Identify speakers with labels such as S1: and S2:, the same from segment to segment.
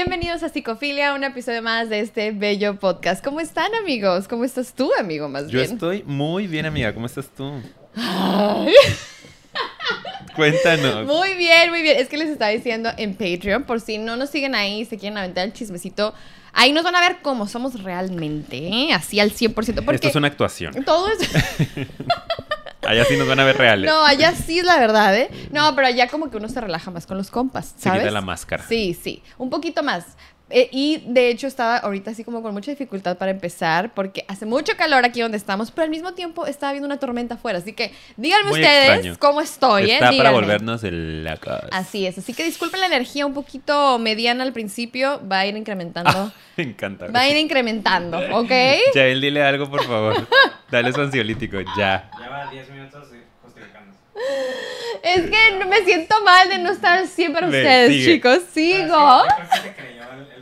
S1: Bienvenidos a Psicofilia, un episodio más de este bello podcast. ¿Cómo están, amigos? ¿Cómo estás tú, amigo, más
S2: Yo
S1: bien?
S2: estoy muy bien, amiga. ¿Cómo estás tú? Cuéntanos.
S1: Muy bien, muy bien. Es que les estaba diciendo en Patreon, por si no nos siguen ahí, se quieren aventar el chismecito, ahí nos van a ver cómo somos realmente, ¿eh? así al 100%. Porque
S2: Esto es una actuación.
S1: todo es...
S2: Allá sí nos van a ver reales.
S1: No, allá sí es la verdad, ¿eh? No, pero allá como que uno se relaja más con los compas,
S2: Se quita la máscara.
S1: Sí, sí, un poquito más. Eh, y de hecho estaba ahorita así como con mucha dificultad para empezar porque hace mucho calor aquí donde estamos, pero al mismo tiempo estaba habiendo una tormenta afuera. Así que díganme
S2: Muy
S1: ustedes
S2: extraño.
S1: cómo estoy, ¿eh?
S2: Está para volvernos de locos.
S1: Así es, así que disculpen la energía un poquito mediana al principio, va a ir incrementando.
S2: Ah, me encanta.
S1: Va a ir incrementando, ¿ok?
S2: Yael, dile algo, por favor. Dale su ansiolítico, ya.
S3: Ya va 10 minutos justificándose.
S1: Es que no- me siento mal de no estar siempre para ustedes,
S2: sigue.
S1: chicos. Sigo.
S3: Yo creo que se creyó el, el.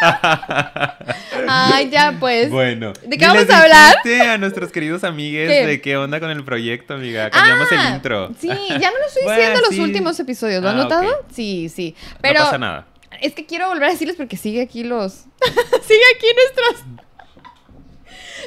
S1: Ay, ya pues.
S2: Bueno.
S1: ¿De qué vamos a hablar?
S2: a nuestros queridos amigues
S1: ¿Qué?
S2: de qué onda con el proyecto, amiga. Cambiamos
S1: Ah,
S2: el intro.
S1: Sí, ya no lo estoy
S2: Bueno,
S1: diciendo en los últimos episodios, ¿lo han
S2: Ah,
S1: notado?
S2: ok.
S1: Sí, sí. Pero
S2: no pasa nada.
S1: es que quiero volver a decirles porque sigue aquí los. sigue aquí nuestros.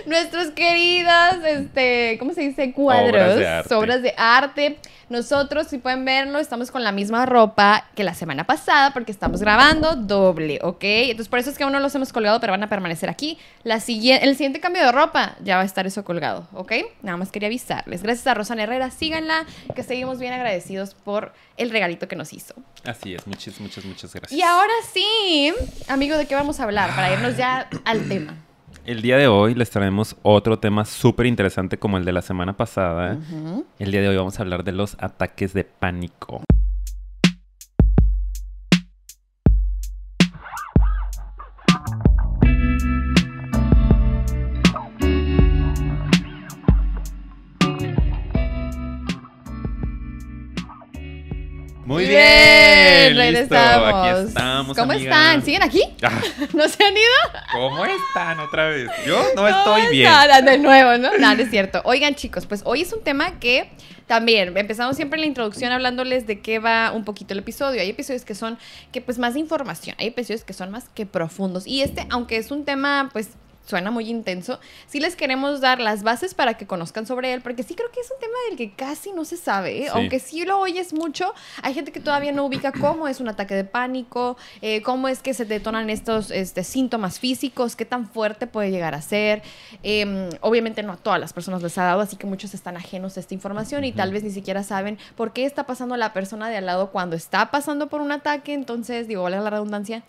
S1: Nuestros queridas, este, ¿cómo se dice? Cuadros,
S2: Obras de arte.
S1: obras de arte. Nosotros, si pueden verlo, estamos con la misma ropa que la semana pasada porque estamos grabando doble, ¿ok? Entonces, por eso es que aún no los hemos colgado, pero van a permanecer aquí. La siguiente, el siguiente cambio de ropa ya va a estar eso colgado, ¿ok? Nada más quería avisarles. Gracias a Rosana Herrera, síganla, que seguimos bien agradecidos por el regalito que nos hizo.
S2: Así es, muchas, muchas, muchas gracias.
S1: Y ahora sí, amigo, ¿de qué vamos a hablar? Para irnos ya al tema.
S2: El día de hoy les traemos otro tema súper interesante como el de la semana pasada. El día de hoy vamos a hablar de los ataques de pánico. Muy bien, Aquí estamos.
S1: ¿Cómo
S2: amiga.
S1: están? ¿Siguen aquí?
S2: Ah,
S1: ¿No se han ido?
S2: ¿Cómo están otra vez? Yo no estoy
S1: ¿Cómo
S2: bien.
S1: están? De nuevo, ¿no? Nada, es cierto. Oigan, chicos, pues hoy es un tema que también empezamos siempre en la introducción hablándoles de qué va un poquito el episodio. Hay episodios que son que pues más de información, hay episodios que son más que profundos. Y este, aunque es un tema pues suena muy intenso, sí les queremos dar las bases para que conozcan sobre él, porque sí creo que es un tema del que casi no se sabe, ¿eh?
S2: Sí.
S1: aunque sí lo oyes mucho, hay gente que todavía no ubica cómo es un ataque de pánico, eh, cómo es que se detonan estos este, síntomas físicos, qué tan fuerte puede llegar a ser. Eh, obviamente no a todas las personas les ha dado, así que muchos están ajenos a esta información y tal vez ni siquiera saben por qué está pasando la persona de al lado cuando está pasando por un ataque, entonces digo, vale la redundancia.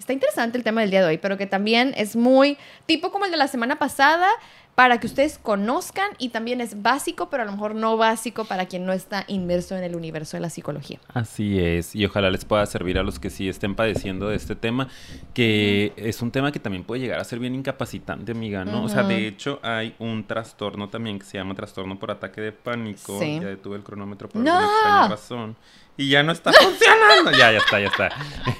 S1: Está interesante el tema del día de hoy, pero que también es muy tipo como el de la semana pasada, para que ustedes conozcan y también es básico, pero a lo mejor no básico para quien no está inmerso en el universo de la psicología.
S2: Así es, y ojalá les pueda servir a los que sí estén padeciendo de este tema, que es un tema que también puede llegar a ser bien incapacitante, amiga, ¿no? O sea, de hecho hay un trastorno también que se llama trastorno por ataque de pánico.
S1: Sí.
S2: Ya detuve el cronómetro por
S1: ¡No!
S2: alguna extraña razón. Y ya no está funcionando. ya, ya está, ya está.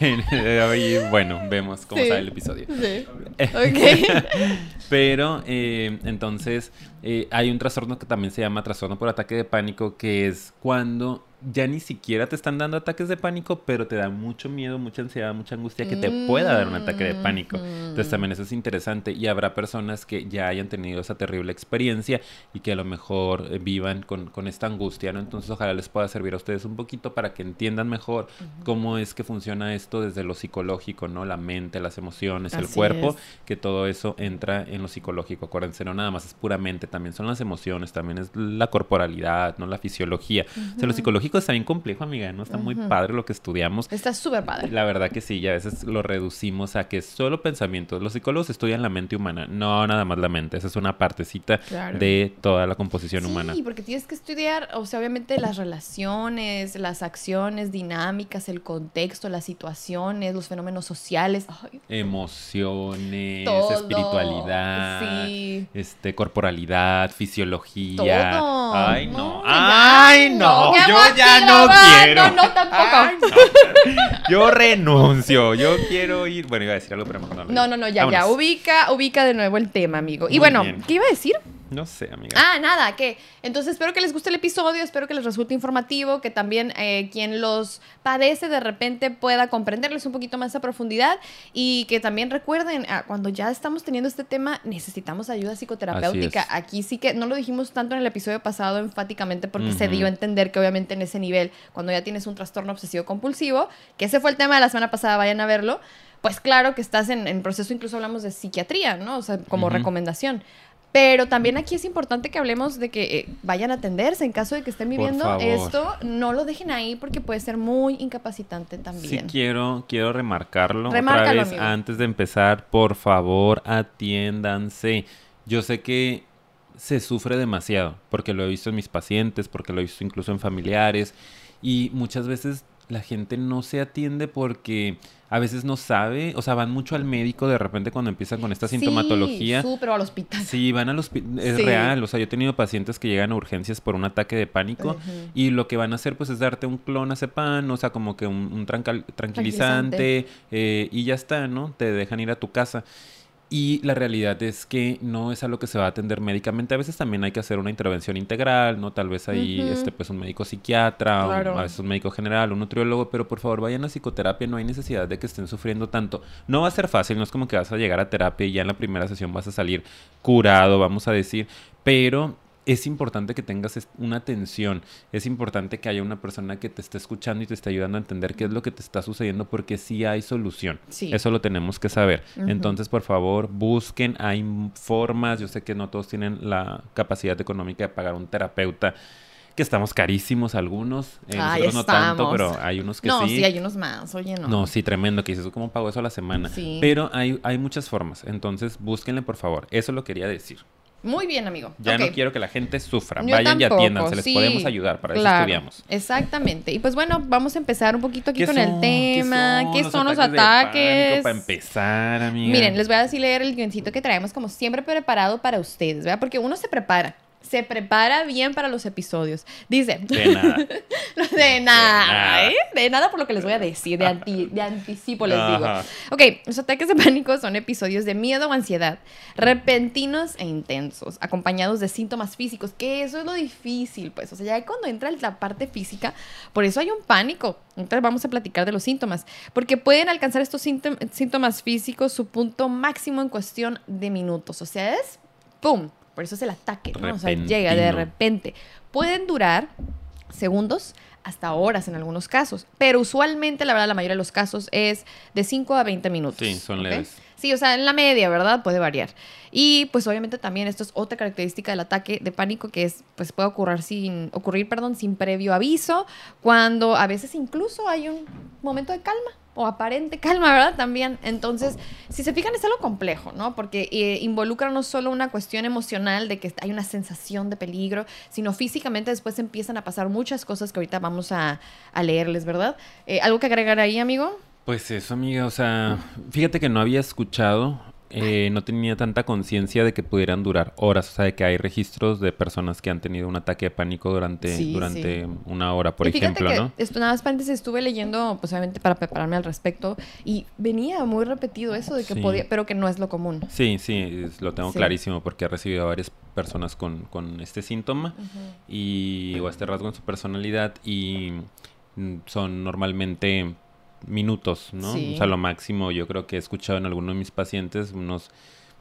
S2: y bueno, vemos cómo
S1: Sí.
S2: sale el episodio.
S1: Sí. Ok.
S2: Pero eh, entonces eh, hay un trastorno que también se llama trastorno por ataque de pánico, que es cuando ya ni siquiera te están dando ataques de pánico, pero te da mucho miedo, mucha ansiedad, mucha angustia que te pueda dar un ataque de pánico. Entonces también eso es interesante y habrá personas que ya hayan tenido esa terrible experiencia y que a lo mejor eh, vivan con, con esta angustia, ¿no? Entonces ojalá les pueda servir a ustedes un poquito para que entiendan mejor cómo es que funciona esto desde lo psicológico, ¿no? La mente, las emociones, el cuerpo,
S1: es.
S2: que todo eso entra en lo psicológico. Acuérdense, no nada más es puramente, también son las emociones, también es la corporalidad, ¿no? La fisiología. O sea, lo psicológico está bien complejo, amiga, ¿no? Está muy padre lo que estudiamos.
S1: Está súper padre.
S2: La verdad que sí, y a veces lo reducimos a que solo pensamientos. Los psicólogos estudian la mente humana, no nada más la mente, esa es una partecita
S1: Claro.
S2: de toda la composición humana.
S1: Sí, porque tienes que estudiar, o sea, obviamente las relaciones, las acciones, dinámicas, el contexto, las situaciones, los fenómenos sociales. Ay,
S2: Emociones,
S1: Todo,
S2: espiritualidad,
S1: sí.
S2: este, corporalidad, fisiología.
S1: todo.
S2: Ay, no.
S1: No,
S2: Ay, no.
S1: ¿qué
S2: Yo
S1: hago
S2: ya no quiero.
S1: No, tampoco.
S2: Ay, no. Yo renuncio. Yo quiero ir. Bueno, iba a decir algo, pero mejor no. lo
S1: No, no, no, ya, ya. Ubica, ubica de nuevo el tema, amigo. Y
S2: Muy
S1: bueno,
S2: bien.
S1: ¿qué iba a decir?
S2: No sé, amiga.
S1: Ah, nada, que entonces espero que les guste el episodio, espero que les resulte informativo, que también eh, quien los padece de repente pueda comprenderles un poquito más a profundidad y que también recuerden, ah, cuando ya estamos teniendo este tema, necesitamos ayuda psicoterapéutica. Aquí sí que no lo dijimos tanto en el episodio pasado enfáticamente porque se dio a entender que obviamente en ese nivel, cuando ya tienes un trastorno obsesivo compulsivo, que ese fue el tema de la semana pasada, vayan a verlo, pues claro que estás en, en proceso, incluso hablamos de psiquiatría, ¿no? O sea, como recomendación. Pero también aquí es importante que hablemos de que eh, vayan a atenderse en caso de que estén viviendo esto, no lo dejen ahí porque puede ser muy incapacitante
S2: Sí
S1: también.
S2: quiero, quiero remarcarlo
S1: Remárcalo,
S2: otra vez
S1: amigo.
S2: antes de empezar. Por favor, atiéndanse. Yo sé que se sufre demasiado porque lo he visto en mis pacientes, porque lo he visto incluso en familiares y muchas veces la gente no se atiende porque a veces no sabe, o sea, van mucho al médico de repente cuando empiezan con esta sintomatología.
S1: Sí, súper o al hospital.
S2: Sí, van al hospital, es
S1: Sí.
S2: real, o sea, yo he tenido pacientes que llegan a urgencias por un ataque de pánico y lo que van a hacer pues es darte un clonazepam, o sea, como que un, un trancal- tranquilizante eh, y ya está, ¿no? Te dejan ir a tu casa. Y la realidad es que no es algo que se va a atender médicamente. A veces también hay que hacer una intervención integral, ¿no? Tal vez ahí,
S1: Ujú.
S2: este, pues un médico psiquiatra,
S1: Claro.
S2: a veces un médico general, un nutriólogo, pero por favor vayan a psicoterapia, no hay necesidad de que estén sufriendo tanto. No va a ser fácil, no es como que vas a llegar a terapia y ya en la primera sesión vas a salir curado, vamos a decir, pero es importante que tengas una atención, es importante que haya una persona que te esté escuchando y te esté ayudando a entender qué es lo que te está sucediendo porque sí hay solución.
S1: Sí.
S2: Eso lo tenemos que saber. Entonces, por favor, busquen, hay formas, yo sé que no todos tienen la capacidad económica de pagar un terapeuta, que estamos carísimos algunos, eh,
S1: Ay,
S2: nosotros no tanto, pero hay unos que
S1: no,
S2: sí.
S1: sí. hay unos más, oye, no.
S2: No, sí, tremendo, que dices, ¿cómo pago eso a la semana?
S1: Sí.
S2: Pero hay, hay muchas formas, entonces búsquenle, por favor. Eso lo quería decir.
S1: Muy bien, amigo.
S2: Ya no quiero que la gente sufra.
S1: Yo
S2: Vayan y
S1: tampoco,
S2: atiéndanse, les
S1: sí,
S2: podemos ayudar, para eso
S1: claro,
S2: estudiamos.
S1: Exactamente. Y pues bueno, vamos a empezar un poquito aquí
S2: ¿Qué
S1: con el tema. ¿Qué son, los ataques?
S2: pánico Para empezar, amiga.
S1: Miren, les voy a decir leer el guioncito que traemos como siempre preparado para ustedes, ¿verdad? Porque uno se prepara. Se prepara bien para los episodios. Dice,
S2: De nada.
S1: de nada. ¿eh? De nada por lo que les voy a decir, de, anti- de anticipo les digo.
S2: Ajá.
S1: Ok, los ataques de pánico son episodios de miedo o ansiedad, repentinos e intensos, acompañados de síntomas físicos, que eso es lo difícil, pues, o sea, ya cuando entra la parte física, por eso hay un pánico. Entonces vamos a platicar de los síntomas, porque pueden alcanzar estos síntom- síntomas físicos su punto máximo en cuestión de minutos, o sea, es ¡pum! Por eso es el ataque, ¿no? O sea, llega de repente. Pueden durar segundos hasta horas en algunos casos, pero usualmente, la verdad, la mayoría de los casos es de 5 a 20 minutos.
S2: Sí, son
S1: ¿ok?
S2: leves.
S1: Sí, o sea, en la media, ¿verdad? Puede variar. Y pues obviamente también esto es otra característica del ataque de pánico que es, pues puede ocurrir sin, ocurrir, perdón, sin previo aviso, cuando a veces incluso hay un momento de calma o aparente calma, ¿verdad? También. Entonces, si se fijan, es algo complejo, ¿no? Porque eh, involucra no solo una cuestión emocional de que hay una sensación de peligro, sino físicamente después empiezan a pasar muchas cosas que ahorita vamos a, leerles, ¿verdad? Eh, ¿Algo que agregar ahí, amigo?
S2: Pues eso, amiga, o sea, fíjate que no había escuchado, eh, no tenía tanta conciencia de que pudieran durar horas, o sea, de que hay registros de personas que han tenido un ataque de pánico durante,
S1: Sí,
S2: durante una hora, por
S1: Y
S2: ejemplo,
S1: que
S2: ¿no?
S1: Esto nada más paréntesis, estuve leyendo, pues obviamente para prepararme al respecto, y venía muy repetido eso de que
S2: Sí.
S1: podía, pero que no es lo común.
S2: Sí, sí, es- lo tengo clarísimo porque he recibido a varias personas con, con este síntoma y o este rasgo en su personalidad y mm, son normalmente minutos, ¿no?
S1: Sí.
S2: O sea, lo máximo yo creo que he escuchado en alguno de mis pacientes unos,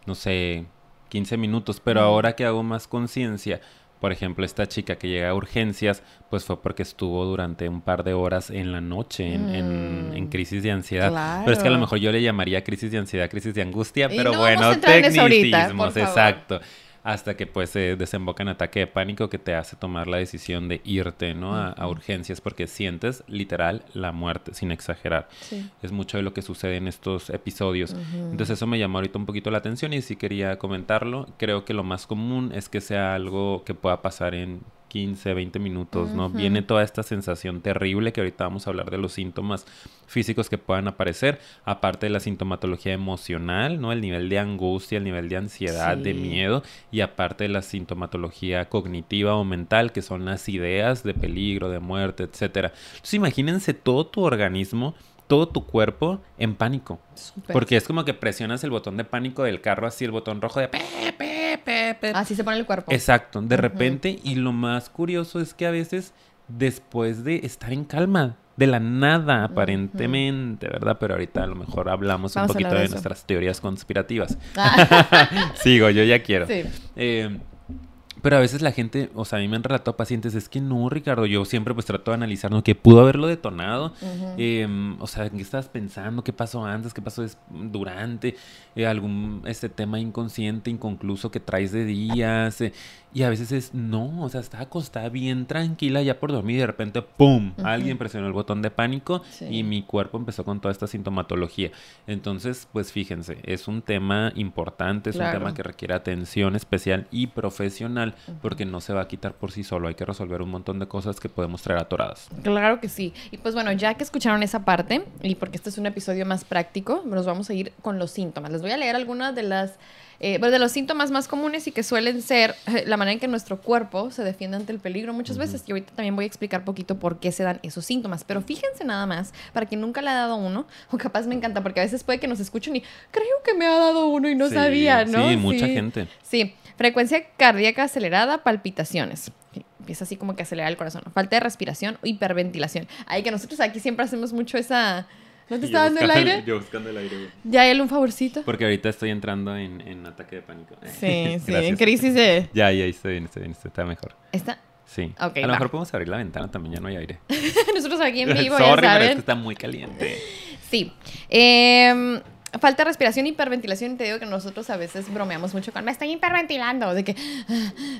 S2: no sé, 15 minutos, pero ahora que hago más conciencia, por ejemplo, esta chica que llega a urgencias, pues fue porque estuvo durante un par de horas en la noche en, en- en
S1: Mm.
S2: crisis de ansiedad. Pero es que a lo
S1: Claro.
S2: mejor yo le llamaría crisis de ansiedad, crisis de angustia,
S1: Y
S2: pero
S1: no vamos a
S2: bueno,
S1: en eso ahorita,
S2: tecnicismos,
S1: por favor.
S2: exacto. Hasta que pues se desemboca en ataque de pánico que te hace tomar la decisión de irte, ¿no? A, urgencias porque sientes literal la muerte, sin exagerar.
S1: Sí.
S2: Es mucho de lo que sucede en estos episodios. Entonces eso me llamó ahorita un poquito la atención y sí quería comentarlo. Creo que lo más común es que sea algo que pueda pasar en 15, 20 minutos, ¿no? Viene toda esta sensación terrible que ahorita vamos a hablar de los síntomas físicos que puedan aparecer, aparte de la sintomatología emocional, ¿no? El nivel de angustia, el nivel de ansiedad, de miedo y aparte de la sintomatología cognitiva o mental, que son las ideas de peligro, de muerte, etcétera. Entonces imagínense todo tu organismo, todo tu cuerpo en pánico. Porque es como que presionas el botón de pánico del carro, así el botón rojo de pe.
S1: Así se pone el cuerpo.
S2: Exacto, de repente, y lo más curioso es que a veces después de estar en calma, de la nada aparentemente, ¿verdad? Pero ahorita a lo mejor hablamos
S1: Vamos
S2: un poquito
S1: de
S2: nuestras teorías conspirativas.
S1: Ah,
S2: Sigo, yo ya quiero.
S1: sí.
S2: Eh, pero a veces la gente, o sea, a mí me han relatado pacientes, es que no, Ricardo, yo siempre pues trato de analizar, ¿no? Que pudo haberlo detonado. Eh, o sea, ¿en qué estabas pensando? ¿Qué pasó antes? ¿Qué pasó durante? Eh, ¿Algún este tema inconsciente, inconcluso que traes de días? Eh, y a veces es, no, o sea, estaba acostada bien tranquila ya por dormir y de repente, ¡pum! Alguien presionó el botón de pánico
S1: Sí.
S2: y mi cuerpo empezó con toda esta sintomatología. Entonces, pues fíjense, es un tema importante, es
S1: Claro.
S2: un tema que requiere atención especial y profesional porque no se va a quitar por sí solo. Hay que resolver un montón de cosas que podemos traer atoradas.
S1: Claro que sí. Y pues bueno, ya que escucharon esa parte, y porque este es un episodio más práctico, nos vamos a ir con los síntomas. Les voy a leer algunas de las eh, de los síntomas más comunes y que suelen ser eh, la manera en que nuestro cuerpo se defiende ante el peligro muchas veces. Y ahorita también voy a explicar poquito por qué se dan esos síntomas. Pero fíjense nada más, para quien nunca le ha dado uno, o capaz me encanta, porque a veces puede que nos escuchen y creo que me ha dado uno y no
S2: Sí,
S1: sabía, ¿no?
S2: Sí, mucha gente.
S1: Sí, frecuencia cardíaca acelerada, palpitaciones. Empieza así como que acelera el corazón. Falta de respiración o hiperventilación. Ay, que nosotros aquí siempre hacemos mucho esa... ¿No te está dando el aire?
S2: Yo buscando el aire, güey.
S1: Ya, él un favorcito.
S2: Porque ahorita estoy entrando en, en ataque de pánico.
S1: Sí, sí, en crisis de...
S2: Ya, ya, estoy bien, estoy bien, está mejor.
S1: ¿Está?
S2: Sí. A lo
S1: va.
S2: mejor podemos abrir la ventana también, ya no hay aire.
S1: Nosotros aquí en vivo,
S2: Sorry,
S1: ya
S2: pero es
S1: saben.
S2: que está muy caliente.
S1: Sí. Em, falta de respiración, hiperventilación. Te digo que nosotros a veces bromeamos mucho con me estoy hiperventilando. De que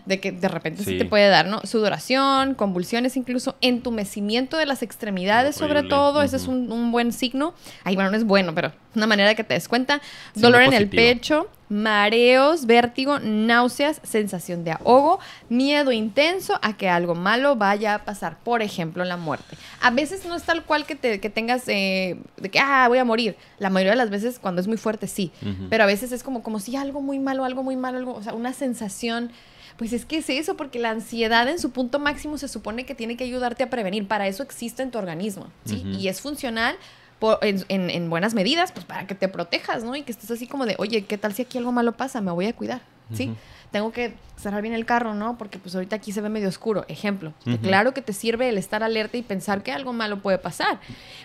S1: de, que de repente sí. Te puede dar, ¿no? Sudoración, convulsiones, incluso entumecimiento de las extremidades, sobre todo. Ese es un, un buen signo. Ay, bueno, no es bueno, pero una manera que te des cuenta. Dolor en el pecho, mareos, vértigo, náuseas, sensación de ahogo, miedo intenso a que algo malo vaya a pasar. Por ejemplo, la muerte. A veces no es tal cual que, te, que tengas eh, de que, ah, voy a morir. La mayoría de las veces, cuando es muy fuerte, sí. Pero a veces es como, como si algo muy malo, algo muy malo, algo, o sea, una sensación. Pues es que es eso, porque la ansiedad en su punto máximo se supone que tiene que ayudarte a prevenir. Para eso existe en tu organismo. Y es funcional por- en, en- en buenas medidas, pues para que te protejas, ¿no? Y que estés así como de, oye, ¿qué tal si aquí algo malo pasa? Me voy a cuidar, ¿sí? Tengo que cerrar bien el carro, ¿no? Porque pues ahorita aquí se ve medio oscuro. Ejemplo. Claro que te sirve el estar alerta y pensar que algo malo puede pasar.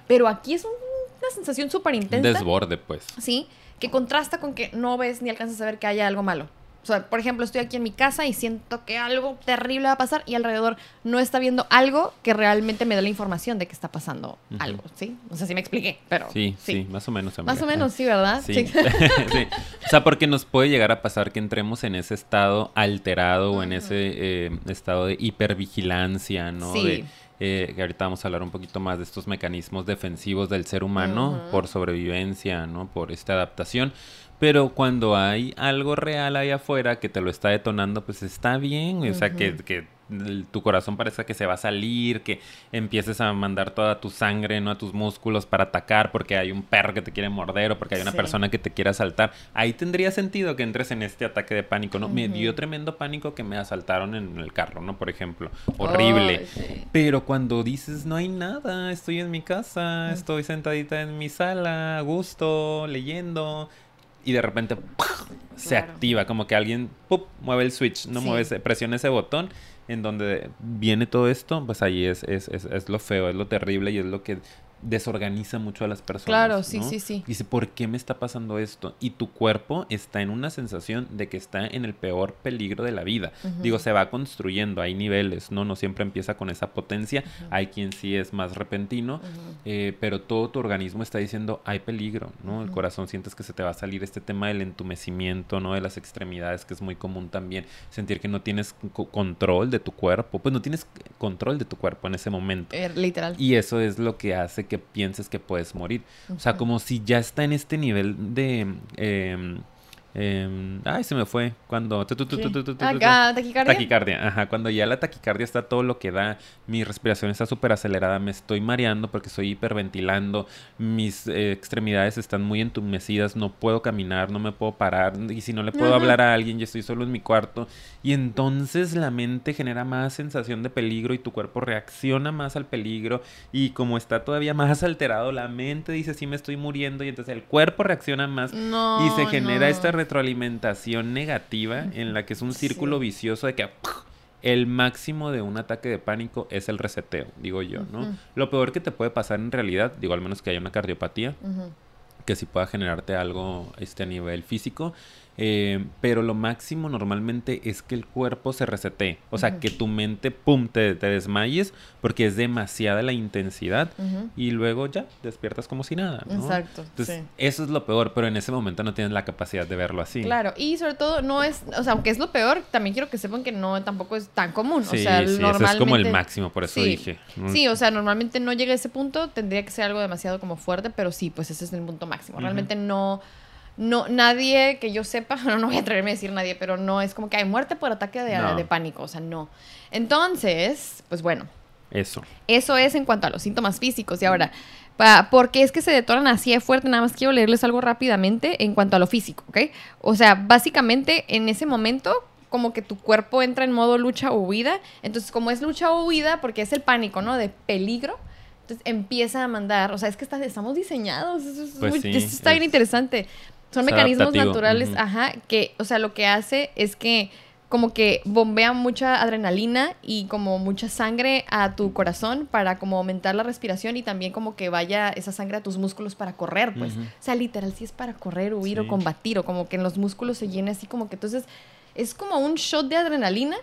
S1: Pero aquí es un- una sensación súper
S2: Un
S1: intensa.
S2: desborde, pues.
S1: ¿sí? Que contrasta con que no ves ni alcanzas a ver que haya algo malo. O sea, por ejemplo, estoy aquí en mi casa y siento que algo terrible va a pasar y alrededor no está viendo algo que realmente me dé la información de que está pasando algo, ¿sí? No sé si me expliqué, pero
S2: Sí, sí, más o menos. amiga.
S1: Más o menos, sí, ¿verdad?
S2: Sí. sí. O sea, porque nos puede llegar a pasar que entremos en ese estado alterado o en ese eh, estado de hipervigilancia, ¿no?
S1: Sí.
S2: De, eh, que ahorita vamos a hablar un poquito más de estos mecanismos defensivos del ser humano por sobrevivencia, ¿no? Por esta adaptación. Pero cuando hay algo real ahí afuera que te lo está detonando, pues está bien. O sea, que, que tu corazón parezca que se va a salir, que empieces a mandar toda tu sangre, ¿no? A tus músculos para atacar porque hay un perro que te quiere morder o porque hay una
S1: Sí.
S2: persona que te quiere asaltar. Ahí tendría sentido que entres en este ataque de pánico, ¿no? Me dio tremendo pánico que me asaltaron en el carro, ¿no? Por ejemplo. Horrible.
S1: Sí.
S2: Pero cuando dices, no hay nada, estoy en mi casa, estoy sentadita en mi sala, a gusto, leyendo, y de repente se
S1: Claro.
S2: activa, como que alguien ¡pup! mueve el switch, no
S1: Sí.
S2: mueve ese- presiona ese botón en donde viene todo esto, pues ahí es, es, es, es lo feo, es lo terrible y es lo que desorganiza mucho a las personas.
S1: Claro, sí,
S2: ¿no?
S1: sí, sí.
S2: Dice, ¿por qué me está pasando esto? Y tu cuerpo está en una sensación de que está en el peor peligro de la vida.
S1: Ujú.
S2: Digo, se va construyendo, hay niveles, ¿no? No siempre empieza con esa potencia.
S1: Ujú.
S2: Hay quien sí es más repentino,
S1: Ujú.
S2: eh, pero todo tu organismo está diciendo, hay peligro, ¿no? El corazón sientes que se te va a salir este tema del entumecimiento, ¿no? De las extremidades, que es muy común también. Sentir que no tienes co- control de tu cuerpo, pues no tienes control de tu cuerpo en ese momento.
S1: Eh, literal.
S2: Y eso es lo que hace que pienses que puedes morir. O sea, como si ya está en este nivel de... em, em, ay, se me fue. Cuando...
S1: Acá, taquicardia.
S2: Taquicardia, ajá. Cuando ya la taquicardia está todo lo que da, mi respiración está súper acelerada, me estoy mareando porque estoy hiperventilando, mis eh, extremidades están muy entumecidas, no puedo caminar, no me puedo parar, y si no le puedo
S1: Ajá.
S2: hablar a alguien, y estoy solo en mi cuarto, y entonces la mente genera más sensación de peligro y tu cuerpo reacciona más al peligro, y como está todavía más alterado, la mente dice, sí me estoy muriendo, y entonces el cuerpo reacciona más.
S1: No,
S2: Y se genera
S1: no.
S2: esta retroalimentación negativa en la que es un círculo vicioso de que el máximo de un ataque de pánico es el reseteo, digo yo, ¿no? Lo peor que te puede pasar en realidad, digo al menos que haya una cardiopatía, que sí pueda generarte algo este, a nivel físico. Eh, pero lo máximo normalmente es que el cuerpo se resetee. O sea, que tu mente, pum, te, te desmayes porque es demasiada la intensidad y luego ya despiertas como si nada. ¿no?
S1: Exacto,
S2: Entonces,
S1: sí.
S2: eso es lo peor, pero en ese momento no tienes la capacidad de verlo así.
S1: Claro, y sobre todo no es, o sea, aunque es lo peor, también quiero que sepan que no tampoco es tan común.
S2: Sí,
S1: o sea,
S2: sí, eso
S1: normalmente...
S2: es como el máximo, por eso dije.
S1: Sí, o sea, normalmente no llega a ese punto, tendría que ser algo demasiado como fuerte, pero sí, pues ese es el punto máximo. Realmente no, no, nadie que yo sepa, no, no voy a atreverme a decir nadie, pero no es como que hay muerte por ataque de,
S2: No.
S1: de pánico, o sea, no. Entonces, pues bueno,
S2: Eso.
S1: eso es en cuanto a los síntomas físicos. Y ahora, pa- ¿por qué es que se detonan así de fuerte? Nada más quiero leerles algo rápidamente en cuanto a lo físico, ¿ok? O sea, básicamente en ese momento como que tu cuerpo entra en modo lucha o huida. Entonces, como es lucha o huida, porque es el pánico, ¿no? De peligro. Entonces empieza a mandar, o sea, es que está- estamos diseñados, eso, es
S2: Pues sí,
S1: está bien
S2: es-
S1: interesante. Son mecanismos
S2: adaptativo,
S1: naturales, ajá, que, o sea, lo que hace es que como que bombea mucha adrenalina y como mucha sangre a tu corazón para como aumentar la respiración y también como que vaya esa sangre a tus músculos para correr, pues. O sea, literal, si es para correr, huir
S2: Sí.
S1: o combatir o como que en los músculos se llene así como que entonces es como un shot de adrenalina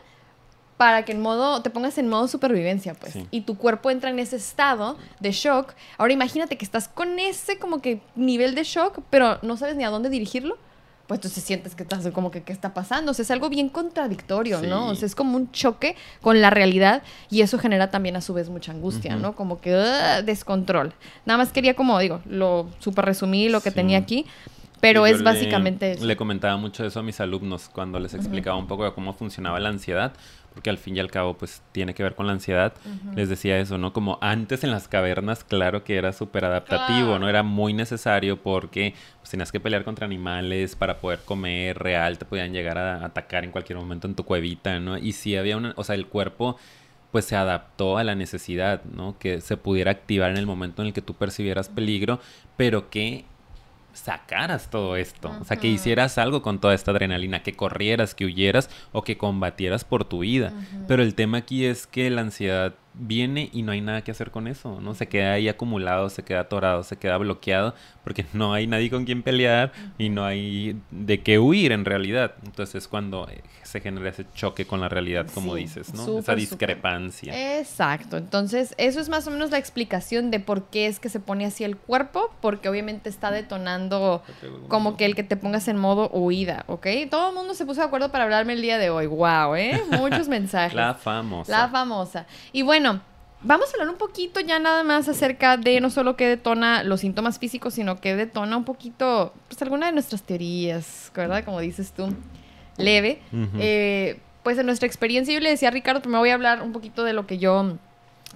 S1: para que en modo, te pongas en modo supervivencia, pues.
S2: Sí.
S1: Y tu cuerpo entra en ese estado de shock. Ahora imagínate que estás con ese como que nivel de shock, pero no sabes ni a dónde dirigirlo. Pues entonces sientes que estás como que qué está pasando. O sea, es algo bien contradictorio, ¿no? O sea, es como un choque con la realidad y eso genera también a su vez mucha angustia. ¿no? Como que ugh, descontrol. Nada más quería como, digo, lo super resumí lo que
S2: Sí.
S1: tenía aquí, pero es básicamente
S2: le,
S1: eso.
S2: le comentaba mucho eso a mis alumnos cuando les explicaba un poco de cómo funcionaba la ansiedad, porque al fin y al cabo pues tiene que ver con la ansiedad. Les decía eso, ¿no? Como antes en las cavernas, claro que era súper adaptativo,
S1: Claro.
S2: ¿no? Era muy necesario porque pues, tenías que pelear contra animales para poder comer real, te podían llegar a atacar en cualquier momento en tu cuevita, ¿no? Y sí había una, o sea, el cuerpo pues se adaptó a la necesidad, ¿no? Que se pudiera activar en el momento en el que tú percibieras peligro, pero que sacaras todo esto, o sea, que hicieras algo con toda esta adrenalina, que corrieras, que huyeras o que combatieras por tu vida. Pero el tema aquí es que la ansiedad viene y no hay nada que hacer con eso, ¿no? Se queda ahí acumulado, se queda atorado, se queda bloqueado, porque no hay nadie con quien pelear y no hay de qué huir en realidad. Entonces es cuando eh, se genera ese choque con la realidad, como
S1: Sí,
S2: dices, ¿no? Esa discrepancia.
S1: Exacto, entonces eso es más o menos la explicación de por qué es que se pone así el cuerpo, porque obviamente está detonando como que el que te pongas en modo huida, ¿ok? Todo el mundo se puso de acuerdo para hablarme el día de hoy, wow, ¿eh? Muchos mensajes.
S2: La famosa.
S1: La famosa. Y bueno, vamos a hablar un poquito ya nada más acerca de no solo qué detona los síntomas físicos, sino que detona un poquito, pues alguna de nuestras teorías, ¿verdad? Como dices tú, leve. Eh, pues en nuestra experiencia, yo le decía a Ricardo, primero voy a hablar un poquito de lo que yo he
S2: Estamos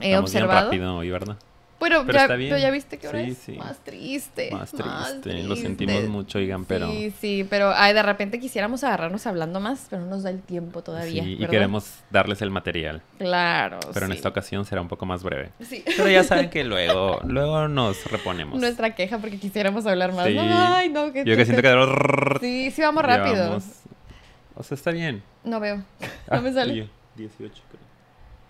S2: bien
S1: observado.
S2: rápido hoy, ¿verdad?
S1: Pero,
S2: Pero
S1: ya,
S2: está bien.
S1: pero ya viste que ahora
S2: Sí,
S1: es
S2: sí.
S1: más triste.
S2: Más triste. Lo sentimos mucho, oigan, pero...
S1: Sí, sí, pero ay, de repente quisiéramos agarrarnos hablando más, pero no nos da el tiempo todavía.
S2: Sí, y queremos darles el material.
S1: Claro.
S2: Pero en esta ocasión será un poco más breve.
S1: Sí.
S2: Pero ya saben que luego, luego nos reponemos.
S1: Nuestra queja porque quisiéramos hablar más. No, ay, no, que
S2: Yo que siento que...
S1: Sí, sí, vamos rápido.
S2: Llevamos- O sea, está bien.
S1: No veo.
S2: Ah,
S1: No me sale.
S2: yo, 18 creo.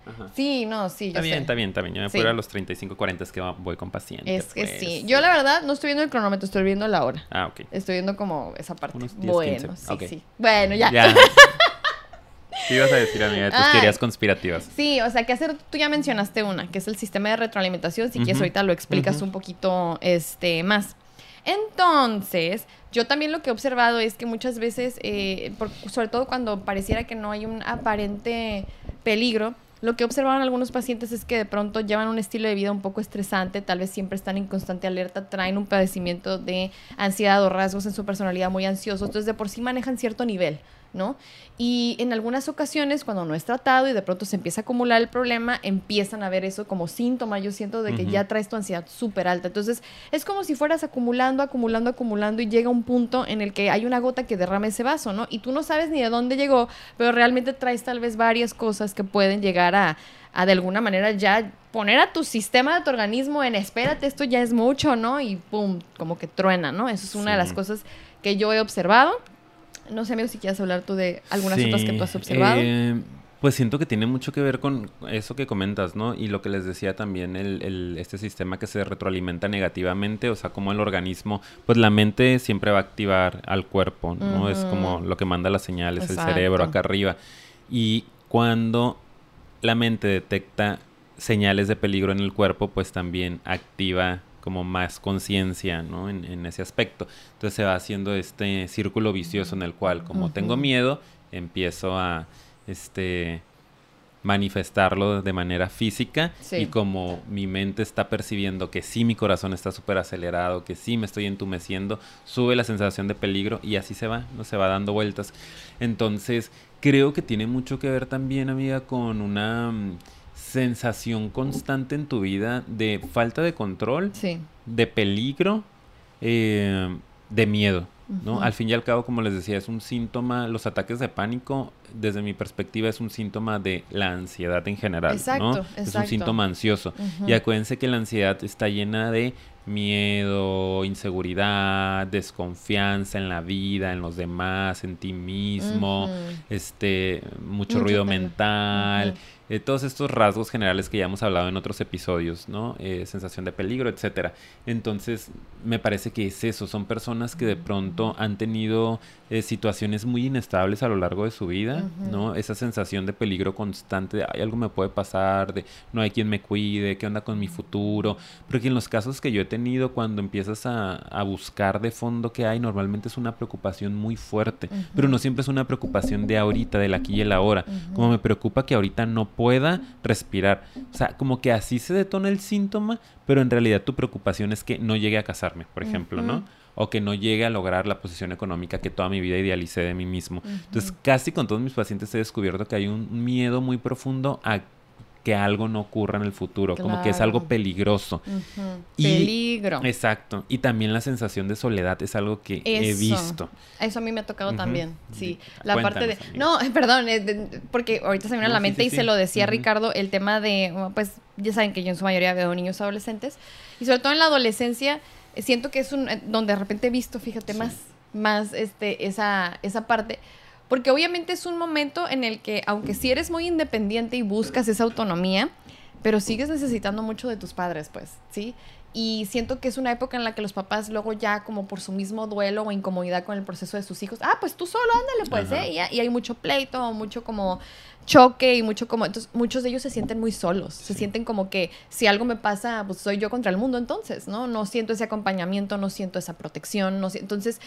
S2: Ajá.
S1: Sí, no, sí,
S2: Está
S1: yo
S2: bien,
S1: sé.
S2: está bien, está bien. Yo me
S1: Sí.
S2: puedo ir a los 35, 40 es que voy con paciente.
S1: Es que
S2: pues.
S1: sí. Yo la verdad no estoy viendo el cronómetro, estoy viendo la hora.
S2: Ah, ok.
S1: Estoy viendo como esa parte.
S2: Unos 10,
S1: bueno,
S2: 15.
S1: sí, sí. Bueno, ya.
S2: Ya. ¿Qué ibas a decir, amiga, de tus
S1: Ay.
S2: teorías conspirativas?
S1: Sí, o sea, que hacer tú ya mencionaste una, que es el sistema de retroalimentación, si quieres
S2: Ujú,
S1: ahorita lo explicas un poquito este más. Entonces, yo también lo que he observado es que muchas veces, eh, por- sobre todo cuando pareciera que no hay un aparente peligro, lo que en algunos pacientes es que de pronto llevan un estilo de vida un poco estresante, tal vez siempre están en constante alerta, traen un padecimiento de ansiedad o rasgos en su personalidad muy ansiosos, entonces de por sí manejan cierto nivel, ¿no? Y en algunas ocasiones, cuando no es tratado y de pronto se empieza a acumular el problema, empiezan a ver eso como síntoma, yo siento, de que ya traes tu ansiedad súper alta. Entonces, es como si fueras acumulando, acumulando, acumulando y llega un punto en el que hay una gota que derrama ese vaso, ¿no? Y tú no sabes ni de dónde llegó, pero realmente traes tal vez varias cosas que pueden llegar a, a de alguna manera ya poner a tu sistema de tu organismo en espérate, esto ya es mucho, ¿no? Y pum, como que truena, ¿no? Eso es una de las cosas que yo he observado. No sé, amigo, si quieres hablar tú de algunas
S2: Sí,
S1: otras que tú has observado.
S2: eh, pues siento que tiene mucho que ver con eso que comentas, ¿no? Y lo que les decía también, el, el- este sistema que se retroalimenta negativamente, o sea, como el organismo, pues la mente siempre va a activar al cuerpo, ¿no? Es como lo que manda las señales,
S1: Exacto.
S2: el cerebro acá arriba. Y cuando la mente detecta señales de peligro en el cuerpo, pues también activa como más conciencia, ¿no? En, en ese aspecto. Entonces se va haciendo este círculo vicioso en el cual, como tengo miedo, empiezo a, este, manifestarlo de manera física
S1: Sí.
S2: y como mi mente está percibiendo que sí mi corazón está súper acelerado, que sí me estoy entumeciendo, sube la sensación de peligro y así se va, no se va dando vueltas. Entonces, creo que tiene mucho que ver también, amiga, con una mm, sensación constante en tu vida de falta de control,
S1: Sí.
S2: de peligro, eh, de miedo. ¿no? Al fin y al cabo, como les decía, es un síntoma, los ataques de pánico, desde mi perspectiva, es un síntoma de la ansiedad en general, ¿no?
S1: Exacto,
S2: Es un síntoma ansioso. Y acuérdense que la ansiedad está llena de miedo, inseguridad, desconfianza en la vida, en los demás, en ti mismo, este, mucho,
S1: Mucho
S2: ruido mental, eh, todos estos rasgos generales que ya hemos hablado en otros episodios, ¿no? Eh, sensación de peligro, etcétera. Entonces, me parece que es eso, son personas que de pronto han tenido eh, situaciones muy inestables a lo largo de su vida, ¿no? Esa sensación de peligro constante, de, ay, algo me puede pasar, de no hay quien me cuide, qué onda con mi futuro, porque en los casos que yo he tenido, cuando empiezas a, a buscar de fondo qué hay, normalmente es una preocupación muy fuerte, pero no siempre es una preocupación de ahorita, del aquí y el ahora, como me preocupa que ahorita no pueda respirar, o sea, como que así se detona el síntoma, pero en realidad tu preocupación es que no llegue a casarme, por ejemplo. ¿no? O que no llegue a lograr la posición económica que toda mi vida idealicé de mí mismo. Entonces, casi con todos mis pacientes he descubierto que hay un miedo muy profundo a que algo no ocurra en el futuro, como que es algo peligroso. Y-
S1: Peligro.
S2: Exacto. Y también la sensación de soledad es algo que he visto.
S1: Eso a mí me ha tocado también, sí. La parte de...
S2: amiga.
S1: No, perdón, eh, de- porque ahorita se me viene a la mente
S2: sí,
S1: y
S2: sí.
S1: se lo decía. Ricardo, el tema de, pues ya saben que yo en su mayoría veo niños adolescentes y sobre todo en la adolescencia siento que es un... eh, donde de repente he visto, fíjate,
S2: Sí.
S1: más, más este, esa, esa parte. Porque obviamente es un momento en el que, aunque si eres muy independiente y buscas esa autonomía, pero sigues necesitando mucho de tus padres, pues, ¿sí? Y siento que es una época en la que los papás luego ya como por su mismo duelo o incomodidad con el proceso de sus hijos, ah, pues tú solo, ándale, pues,
S2: Ajá.
S1: ¿eh? Y, hay mucho pleito, mucho como choque y mucho como... Entonces, muchos de ellos se sienten muy solos, se sienten como que si algo me pasa, pues soy yo contra el mundo entonces, ¿no? No siento ese acompañamiento, no siento esa protección, no Entonces,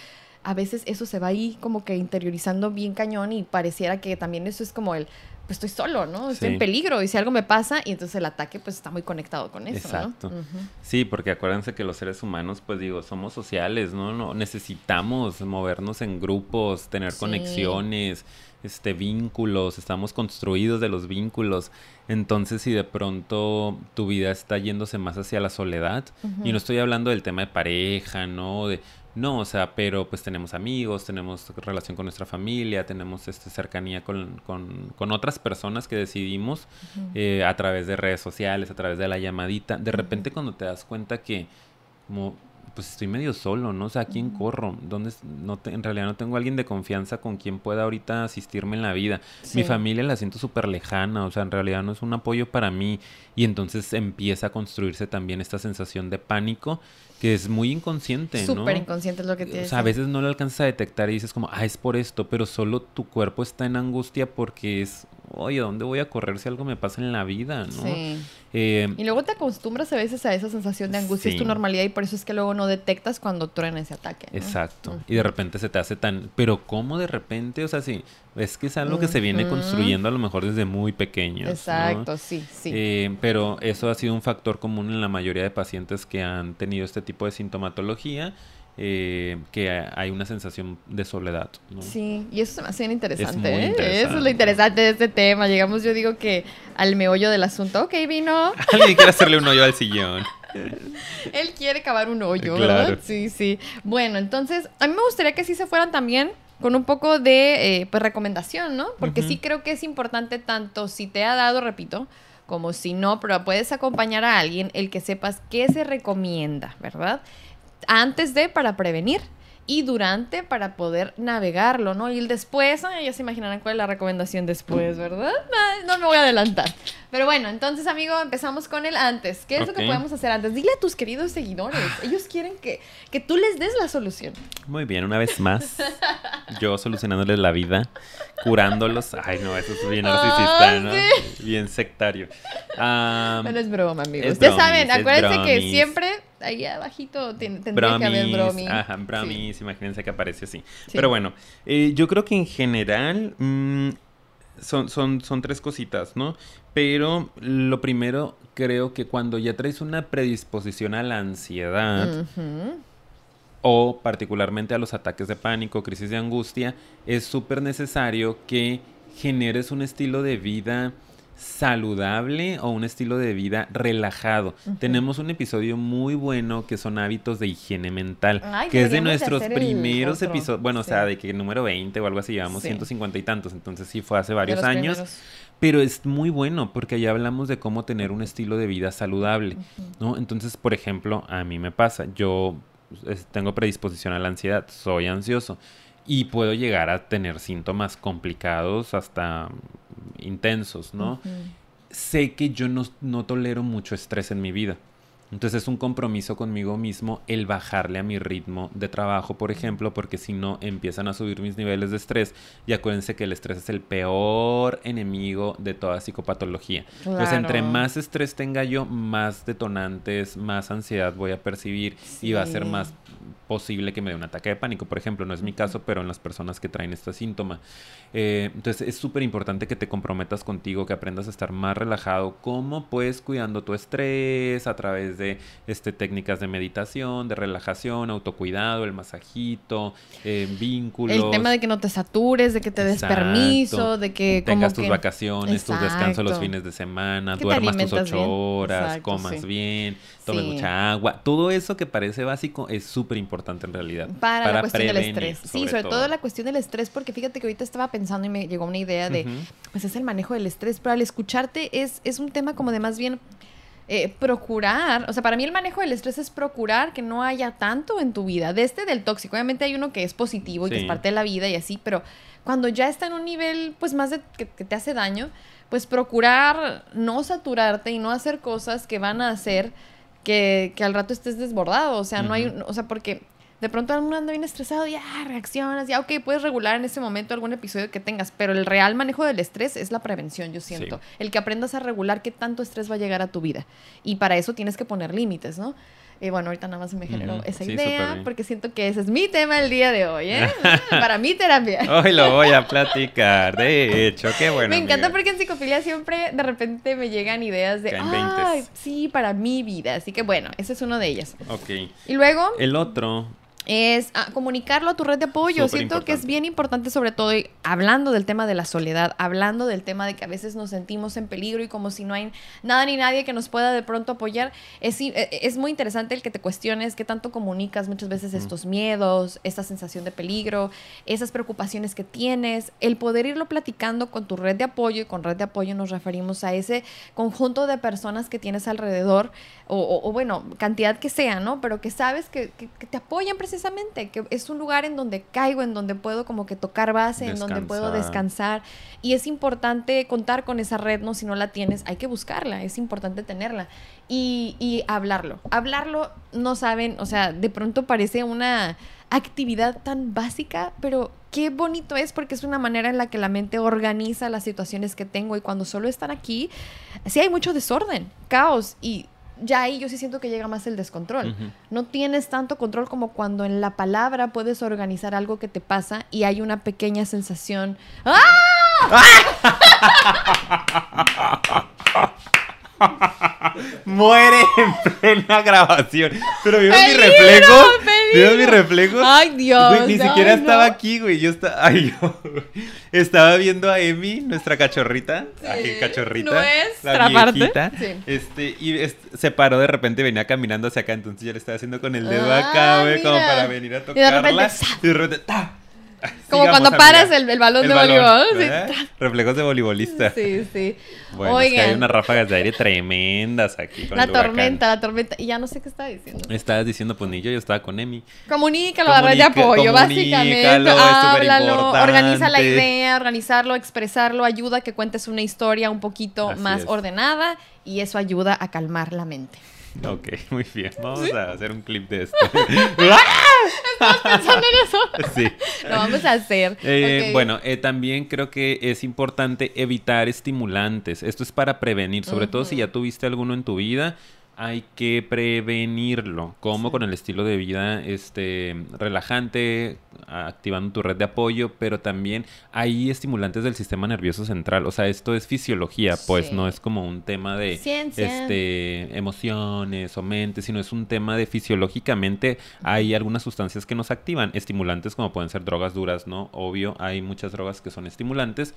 S1: a veces eso se va ahí como que interiorizando bien cañón y pareciera que también eso es como el, pues estoy solo, ¿no? Estoy
S2: Sí.
S1: en peligro y si algo me pasa y entonces el ataque pues está muy conectado con eso,
S2: Exacto.
S1: ¿no?
S2: Sí, porque acuérdense que los seres humanos, pues digo, somos sociales, ¿no? no necesitamos movernos en grupos, tener
S1: Sí.
S2: conexiones, este vínculos, estamos construidos de los vínculos. Entonces, si de pronto tu vida está yéndose más hacia la soledad, y no estoy hablando del tema de pareja, ¿no? De, no, o sea, pero pues tenemos amigos, tenemos relación con nuestra familia, tenemos este, cercanía con, con- con otras personas que decidimos eh, a través de redes sociales, a través de la llamadita. De repente cuando te das cuenta que como pues estoy medio solo, ¿no? O sea, ¿a quién corro? ¿Dónde no te- en realidad no tengo alguien de confianza con quien pueda ahorita asistirme en la vida. Mi familia la siento súper lejana, o sea, en realidad no es un apoyo para mí. Y entonces empieza a construirse también esta sensación de pánico que es muy inconsciente, ¿no?
S1: Súper inconsciente es lo que
S2: O
S1: tienes.
S2: sea, a veces no lo alcanzas a detectar y dices como, ah, es por esto, pero solo tu cuerpo está en angustia porque es, oye, ¿a dónde voy a correr si algo me pasa en la vida, no?
S1: Sí.
S2: Eh,
S1: Y luego te acostumbras a veces a esa sensación de angustia, es tu
S2: Sí.
S1: normalidad y por eso es que luego no detectas cuando truena ese ataque. ¿no?
S2: Exacto. Y de repente se te hace tan... Pero ¿cómo de repente? O sea, sí, es que es algo que se viene construyendo a lo mejor desde muy pequeños. ¿no?
S1: Exacto, sí, sí.
S2: Eh, pero eso ha sido un factor común en la mayoría de pacientes que han tenido este tipo de sintomatología, eh, que ha- hay una sensación de soledad. ¿no?
S1: Sí, y eso se me hace bien interesante,
S2: muy
S1: ¿eh?
S2: interesante.
S1: Eso es lo interesante de este tema. Llegamos, yo digo que al meollo del asunto. Ok, vino.
S2: Alguien quiere hacerle un hoyo al sillón.
S1: Él quiere cavar un hoyo,
S2: Claro.
S1: ¿verdad? Sí, sí. Bueno, entonces, a mí me gustaría que sí se fueran también con un poco de, eh, pues, recomendación, ¿no? Porque sí creo que es importante tanto si te ha dado, repito, como si no, pero puedes acompañar a alguien, el que sepas qué se recomienda, ¿verdad? Antes de, para prevenir. y durante para poder navegarlo, ¿no? Y el después, ay, ya se imaginarán cuál es la recomendación después, ¿verdad? No me voy a adelantar. Pero bueno, entonces, amigo, empezamos con el antes. ¿Qué es lo que podemos hacer antes? Dile a tus queridos seguidores. Ellos quieren que, que tú les des la solución.
S2: Muy bien, una vez más. Yo solucionándoles la vida, curándolos. Ay, no, eso es bien narcisista, ¿no? Bien sectario. Ah,
S1: Bueno, es broma, amigos.
S2: es
S1: ya
S2: bromis,
S1: saben, acuérdense que siempre ahí abajito ten- tendría que haber
S2: bromis,
S1: bromi.
S2: ajá, bromis, imagínense que aparece así.
S1: Sí.
S2: Pero bueno, eh, yo creo que en general mm, son, son, son tres cositas, ¿no? Pero lo primero, creo que cuando ya traes una predisposición a la ansiedad, o particularmente a los ataques de pánico, crisis de angustia, es súper necesario que generes un estilo de vida saludable o un estilo de vida relajado. Tenemos un episodio muy bueno que son hábitos de higiene mental,
S1: Ay,
S2: que es de nuestros primeros episodios, bueno,
S1: Sí.
S2: o sea, de que número 20 o algo así, llevamos
S1: Sí.
S2: 150 y tantos, entonces sí fue hace varios años.
S1: primeros.
S2: Pero es muy bueno porque allá hablamos de cómo tener un estilo de vida saludable, ¿no? Entonces, por ejemplo, a mí me pasa, yo es- tengo predisposición a la ansiedad, soy ansioso y puedo llegar a tener síntomas complicados hasta intensos, ¿no? Sé que yo no, no tolero mucho estrés en mi vida. Entonces es un compromiso conmigo mismo el bajarle a mi ritmo de trabajo, por ejemplo, porque si no empiezan a subir mis niveles de estrés. Y acuérdense que el estrés es el peor enemigo de toda psicopatología. Entonces, entre más estrés tenga yo, más detonantes, más ansiedad voy a percibir y va a ser más posible que me dé un ataque de pánico. Por ejemplo, no es mi caso, pero en las personas que traen este síntoma. Eh, entonces, es súper importante que te comprometas contigo, que aprendas a estar más relajado. ¿Cómo? Pues cuidando tu estrés a través de este, técnicas de meditación, de relajación, autocuidado, el masajito, eh, vínculos.
S1: El tema de que no te satures, de que te des permiso, de que
S2: tengas
S1: como
S2: tus
S1: que-
S2: vacaciones, tus descansos los fines de semana, duermas tus ocho
S1: bien.
S2: horas,
S1: Exacto,
S2: comas
S1: sí.
S2: bien, tomes
S1: Sí.
S2: mucha agua. Todo eso que parece básico es súper importante en realidad.
S1: Para, la cuestión del estrés. Sí, sobre todo. la cuestión del estrés, porque fíjate que ahorita estaba pensando y me llegó una idea de,
S2: Ujú.
S1: pues es el manejo del estrés, pero al escucharte es, es un tema como de más bien eh, procurar, o sea, para mí el manejo del estrés es procurar que no haya tanto en tu vida, de este del tóxico, obviamente hay uno que es positivo y que es parte de la vida y así, pero cuando ya está en un nivel, pues más de que, que te hace daño, pues procurar no saturarte y no hacer cosas que van a hacer que, que al rato estés desbordado, o sea, no hay, o sea, porque de pronto uno anda bien estresado, ya reaccionas, ya, ok, puedes regular en ese momento algún episodio que tengas, pero el real manejo del estrés es la prevención, yo siento.
S2: Sí.
S1: El que aprendas a regular qué tanto estrés va a llegar a tu vida. Y para eso tienes que poner límites, ¿no? Y bueno, ahorita nada más me generó esa
S2: sí,
S1: idea, porque siento que ese es mi tema el día de hoy, ¿eh? para mi terapia.
S2: Hoy lo voy a platicar, de hecho, qué bueno.
S1: me encanta porque en psicofilia siempre de repente me llegan ideas de, ay, sí, para mi vida. Así que bueno, esa es una de ellas.
S2: Ok.
S1: Y luego
S2: El otro,
S1: es ah, comunicarlo a tu red de apoyo.
S2: Súper
S1: Siento que es bien importante, sobre todo, y hablando del tema de la soledad, hablando del tema de que a veces nos sentimos en peligro y como si no hay nada ni nadie que nos pueda de pronto apoyar. Es, i- eh, es muy interesante el que te cuestiones qué tanto comunicas muchas veces estos miedos, esta sensación de peligro, esas preocupaciones que tienes, el poder irlo platicando con tu red de apoyo y con red de apoyo nos referimos a ese conjunto de personas que tienes alrededor o, o- o, bueno, cantidad que sea, ¿no? Pero que sabes que, que- que te apoyan precisamente, que es un lugar en donde caigo, en donde puedo como que tocar base, en donde puedo
S2: Descansar.
S1: descansar. Y es importante contar con esa red, ¿no? Si no la tienes, hay que buscarla, es importante tenerla. Y, y hablarlo. Hablarlo, no saben, o sea, de pronto parece una actividad tan básica, pero qué bonito es porque es una manera en la que la mente organiza las situaciones que tengo y cuando solo están aquí, sí hay mucho desorden, caos y ya ahí yo sí siento que llega más el descontrol. No tienes tanto control como cuando en la palabra puedes organizar algo que te pasa y hay una pequeña sensación. ¡Ah!
S2: muere en plena grabación. Pero vieron mi reflejo. ¿Vieron mi reflejo?
S1: Ay, Dios.
S2: Güey, ni siquiera
S1: no.
S2: estaba aquí, güey. Yo estaba. Ay, yo. Estaba viendo a Emi, nuestra cachorrita. Ay, cachorrita.
S1: nuestra
S2: la
S1: parte.
S2: viejita.
S1: Sí.
S2: Este, y se paró de repente, venía caminando hacia acá. Entonces yo le estaba haciendo con el dedo
S1: Ah,
S2: acá, güey, como para venir a
S1: Y de repente,
S2: tocarla. Y de repente, ¡ta!
S1: Como
S2: Sigamos,
S1: cuando paras
S2: amiga.
S1: el, el balón
S2: El
S1: de
S2: balón,
S1: voleibol.
S2: Reflejos de voleibolista.
S1: Sí, sí.
S2: Bueno, es que hay
S1: Oigan.
S2: unas ráfagas de aire tremendas aquí con
S1: La
S2: el huracán.
S1: tormenta, la tormenta. Y ya no sé qué estaba diciendo.
S2: Estabas diciendo, pues ni yo, yo estaba con Emi.
S1: Comunícalo a la red de apoyo, básicamente.
S2: es
S1: Háblalo, organiza la idea, organizarlo, expresarlo, ayuda a que cuentes una historia un poquito
S2: Así
S1: más
S2: es.
S1: ordenada y eso ayuda a calmar la mente.
S2: Ok, muy bien. Vamos a hacer un clip de esto.
S1: Pensando en eso.
S2: sí.
S1: Lo vamos a hacer.
S2: Eh. Bueno, eh, también creo que es importante evitar estimulantes. Esto es para prevenir, sobre todo si ya tuviste alguno en tu vida. Hay que prevenirlo, como con el estilo de vida este relajante, activando tu red de apoyo, pero también hay estimulantes del sistema nervioso central. O sea, esto es fisiología, pues
S1: Sí.
S2: no es como un tema de
S1: Ciencia.
S2: este emociones o mente, sino es un tema de fisiológicamente hay algunas sustancias que nos activan, estimulantes como pueden ser drogas duras, ¿no? Obvio, hay muchas drogas que son estimulantes,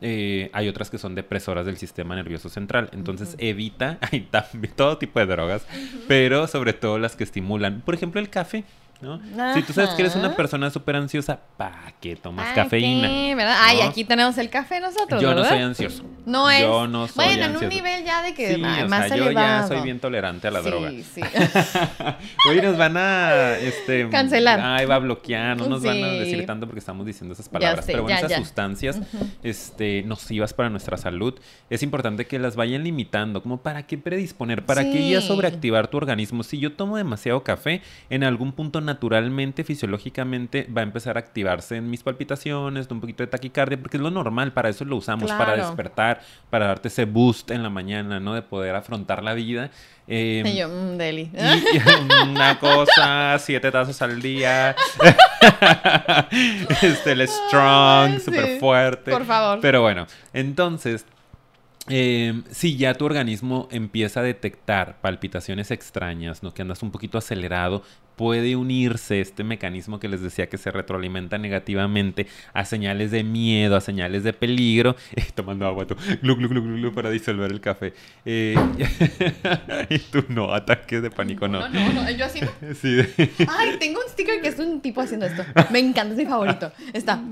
S2: eh, hay otras que son depresoras del sistema nervioso central, entonces evita, hay también todo tipo de drogas, pero sobre todo las que estimulan, por ejemplo el café. ¿No? Si tú sabes que eres una
S1: Ajá.
S2: persona súper ansiosa, ¿para qué tomas
S1: Ah,
S2: cafeína?
S1: ¿qué? ¿verdad? Ay, aquí tenemos el café nosotros,
S2: Yo no soy ansioso.
S1: No es.
S2: Yo no soy
S1: bueno, en un
S2: ansioso.
S1: nivel ya de que
S2: Sí, o
S1: más
S2: sea, yo
S1: elevado.
S2: ya soy bien tolerante a la
S1: sí,
S2: droga.
S1: Sí,
S2: Oye, nos van a este
S1: Cancelar.
S2: Ay, va a bloquear, no nos van a
S1: Sí.
S2: decir tanto porque estamos diciendo esas palabras.
S1: sé,
S2: pero bueno,
S1: ya,
S2: esas
S1: ya.
S2: sustancias este, nocivas para nuestra salud, es importante que las vayan limitando. Como para qué predisponer, para qué ya
S1: Sí.
S2: sobreactivar tu organismo. Si yo tomo demasiado café, en algún punto naturalmente, fisiológicamente, va a empezar a activarse en mis palpitaciones, un poquito de taquicardia, porque es lo normal, para eso lo usamos, para despertar, para darte ese boost en la mañana, ¿no? De poder afrontar la vida. Em,
S1: Y yo, mm, Deli.
S2: y- y una cosa, siete tazas al día. este, el strong,
S1: sí.
S2: súper fuerte.
S1: Por favor.
S2: Pero bueno, entonces, eh, si ya tu organismo empieza a detectar palpitaciones extrañas, ¿no? Que andas un poquito acelerado, puede unirse este mecanismo que les decía que se retroalimenta negativamente a señales de miedo, a señales de peligro. Eh, tomando agua tú, glu, glu, glu, para disolver el café. Eh, y tú no, ataques de pánico, no.
S1: No, no, no, yo así no.
S2: Sí,
S1: Ay, tengo un sticker que es un tipo haciendo esto. Me encanta, es mi favorito. Está.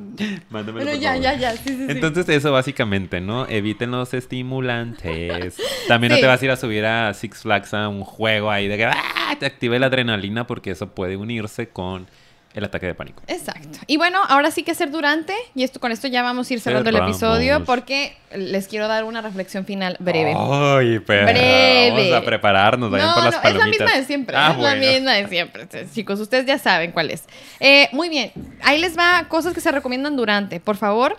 S2: mándamelo, por
S1: ya, ya, ya. Sí, sí, sí.
S2: Entonces eso básicamente, ¿no? Eviten los estimulantes. También no te vas a ir a subir a Six Flags a un juego ahí de que ¡ah! te active la adrenalina porque eso puede unirse con el ataque de pánico.
S1: Exacto. Y bueno, ahora sí que ser durante, y esto con esto ya vamos a ir cerrando el episodio porque les quiero dar una reflexión final breve.
S2: Ay, pero
S1: Breve.
S2: vamos a prepararnos, vayan
S1: no,
S2: por las
S1: no, es la misma de siempre.
S2: Ah,
S1: es
S2: bueno.
S1: la misma de siempre. Entonces, Chicos, ustedes ya saben cuál es. Eh, muy bien. Ahí les va cosas que se recomiendan durante. Por favor,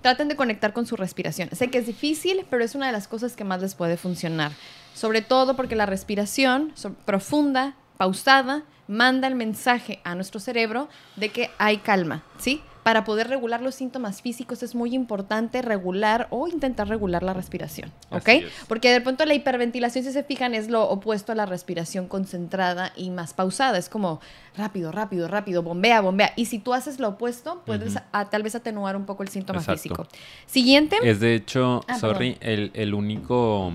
S1: traten de conectar con su respiración. Sé que es difícil, pero es una de las cosas que más les puede funcionar. Sobre todo porque la respiración profunda, pausada, manda el mensaje a nuestro cerebro de que hay calma, ¿sí? Para poder regular los síntomas físicos es muy importante regular o intentar regular la respiración, ¿ok? Porque de pronto la hiperventilación, si se fijan, es lo opuesto a la respiración concentrada y más pausada. Es como rápido, rápido, rápido, bombea, bombea. Y si tú haces lo opuesto, puedes a- tal vez atenuar un poco el síntoma
S2: Exacto.
S1: físico. Siguiente.
S2: Es de hecho,
S1: Ah,
S2: sorry, el, el único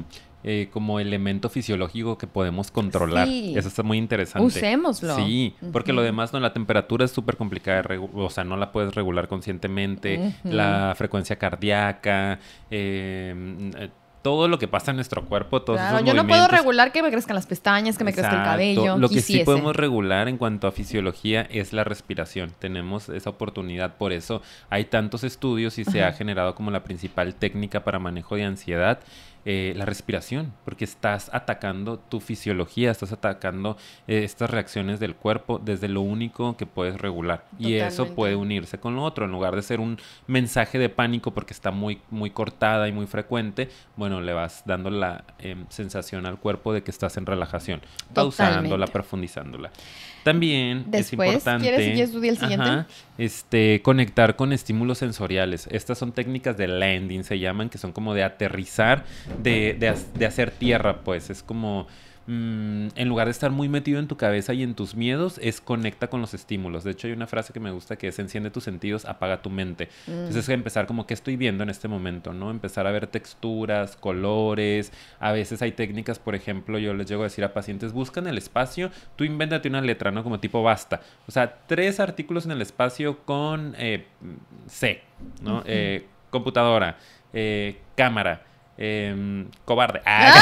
S2: eh, como elemento fisiológico que podemos controlar.
S1: Sí.
S2: Eso está muy interesante.
S1: Usémoslo.
S2: Sí, porque lo demás no, la temperatura es súper complicada, de o sea, no la puedes regular conscientemente, la frecuencia cardíaca, eh, eh, todo lo que pasa en nuestro cuerpo, todos
S1: Claro,
S2: esos
S1: yo no puedo regular que me crezcan las pestañas, que me crezca el
S2: Exacto.
S1: cabello.
S2: Lo que sí podemos regular en cuanto a fisiología es la respiración. Tenemos esa oportunidad, por eso hay tantos estudios y se ha generado como la principal técnica para manejo de ansiedad. Eh, la respiración, porque estás atacando tu fisiología, estás atacando eh, estas reacciones del cuerpo desde lo único que puedes regular. Y eso puede unirse con lo otro. En lugar de ser un mensaje de pánico porque está muy, muy cortada y muy frecuente, bueno, le vas dando la em, sensación al cuerpo de que estás en relajación, pausándola,
S1: Totalmente.
S2: profundizándola. También es importante
S1: ¿quieres- el siguiente?
S2: ajá, este, conectar con estímulos sensoriales. Estas son técnicas de landing, se llaman, que son como de aterrizar, de, de, ha- de hacer tierra, pues. Es como mm, en lugar de estar muy metido en tu cabeza y en tus miedos, es conecta con los estímulos. De hecho, hay una frase que me gusta que es enciende tus sentidos, apaga tu mente. Entonces es empezar como que estoy viendo en este momento, ¿no? Empezar a ver texturas, colores. A veces hay técnicas, por ejemplo, yo les llego a decir a pacientes, buscan el espacio, tú invéntate una letra, ¿no? Como tipo basta. O sea, tres artículos en el espacio con eh, C, ¿no? Eh, computadora, eh, cámara. Em, cobarde. Ah.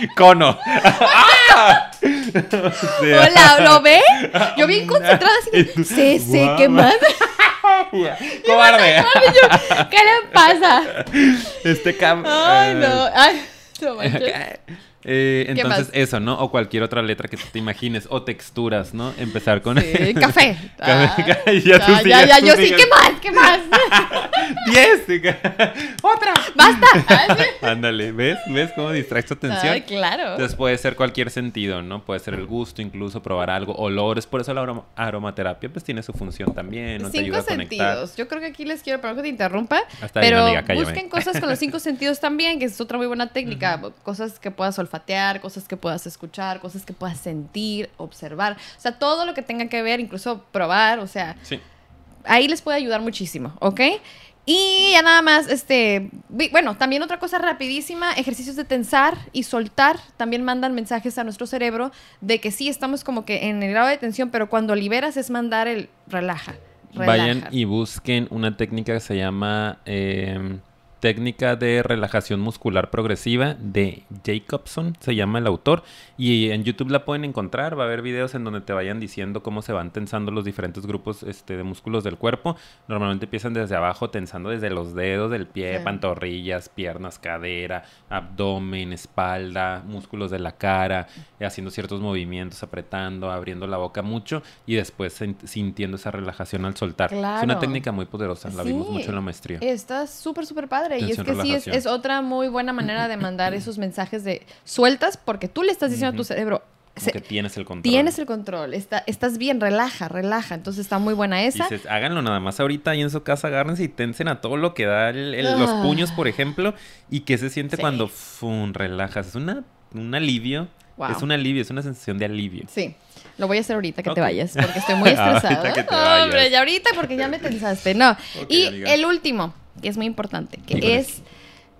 S2: Cono. ¡Ah! O sea,
S1: Hola, ¿lo ve? Yo bien concentrada así. Sí, sí, ¿qué más?
S2: Cobarde.
S1: ¿Qué le pasa?
S2: Este cam.
S1: Ay,
S2: eh,
S1: no. Ay, no manches.
S2: Eh,
S1: ¿Qué
S2: entonces,
S1: más?
S2: eso, ¿no? O cualquier otra letra que te imagines. O texturas, ¿no? Empezar con.
S1: Sí, café.
S2: Café,
S1: Ah,
S2: ya tú
S1: ya, ya,
S2: tú
S1: yo sí. ¿qué más? ¿Qué más?
S2: ¡Diez! ¡Otra!
S1: ¡Basta! Ah.
S2: Ándale, ¿ves? ¿Ves cómo distraes tu atención?
S1: Ay, claro.
S2: Entonces puede ser cualquier sentido, ¿no? Puede ser el gusto, incluso probar algo, olores. Por eso la aroma- aromaterapia pues tiene su función también, ¿no? Te ayuda
S1: cinco
S2: a conectar.
S1: sentidos. Yo creo que aquí les quiero, perdón que te interrumpa,
S2: Hasta ahí,
S1: pero
S2: amiga, cállame.
S1: busquen cosas con los cinco sentidos también, que es otra muy buena técnica. Cosas que puedas olfatear, cosas que puedas escuchar, cosas que puedas sentir, observar. O sea, todo lo que tenga que ver, incluso probar, o sea,
S2: Sí.
S1: ahí les puede ayudar muchísimo, ¿ok? Y ya nada más, este, bueno, también otra cosa rapidísima, ejercicios de tensar y soltar también mandan mensajes a nuestro cerebro de que sí estamos como que en el grado de tensión, pero cuando liberas es mandar el relaja.
S2: Vayan y busquen una técnica que se llama eh, técnica de relajación muscular progresiva de Jacobson, se llama el autor, y en YouTube la pueden encontrar, va a haber videos en donde te vayan diciendo cómo se van tensando los diferentes grupos este, de músculos del cuerpo. Normalmente empiezan desde abajo, tensando desde los dedos del pie,
S1: Sí.
S2: pantorrillas, piernas, cadera, abdomen, espalda, músculos de la cara, eh, haciendo ciertos movimientos, apretando, abriendo la boca mucho y después sintiendo esa relajación al soltar. Es una
S1: Claro.
S2: técnica muy poderosa, la vimos mucho en la maestría.
S1: Está súper, súper padre. Y es
S2: Tensión,
S1: que sí, es,
S2: relajación.
S1: es otra muy buena manera de mandar esos mensajes de sueltas porque tú le estás diciendo a tu cerebro, se-
S2: que tienes el control.
S1: tienes el control, está, estás bien, relaja, relaja. Entonces está muy buena esa.
S2: Dices, háganlo nada más ahorita ahí en su casa, agárrense y tensen a todo lo que da el- el- los
S1: Ah.
S2: puños, por ejemplo, y qué se siente
S1: Sí.
S2: cuando fum, relajas. Es una, un alivio.
S1: Wow.
S2: Es un alivio, es una sensación de alivio.
S1: Sí, lo voy a hacer ahorita que te
S2: Ok.
S1: vayas, porque estoy muy estresada.
S2: Ahorita que te
S1: Hombre,
S2: vayas.
S1: ya ahorita porque ya me tensaste. No.
S2: Ok,
S1: y
S2: amiga.
S1: el último, que es muy importante, que es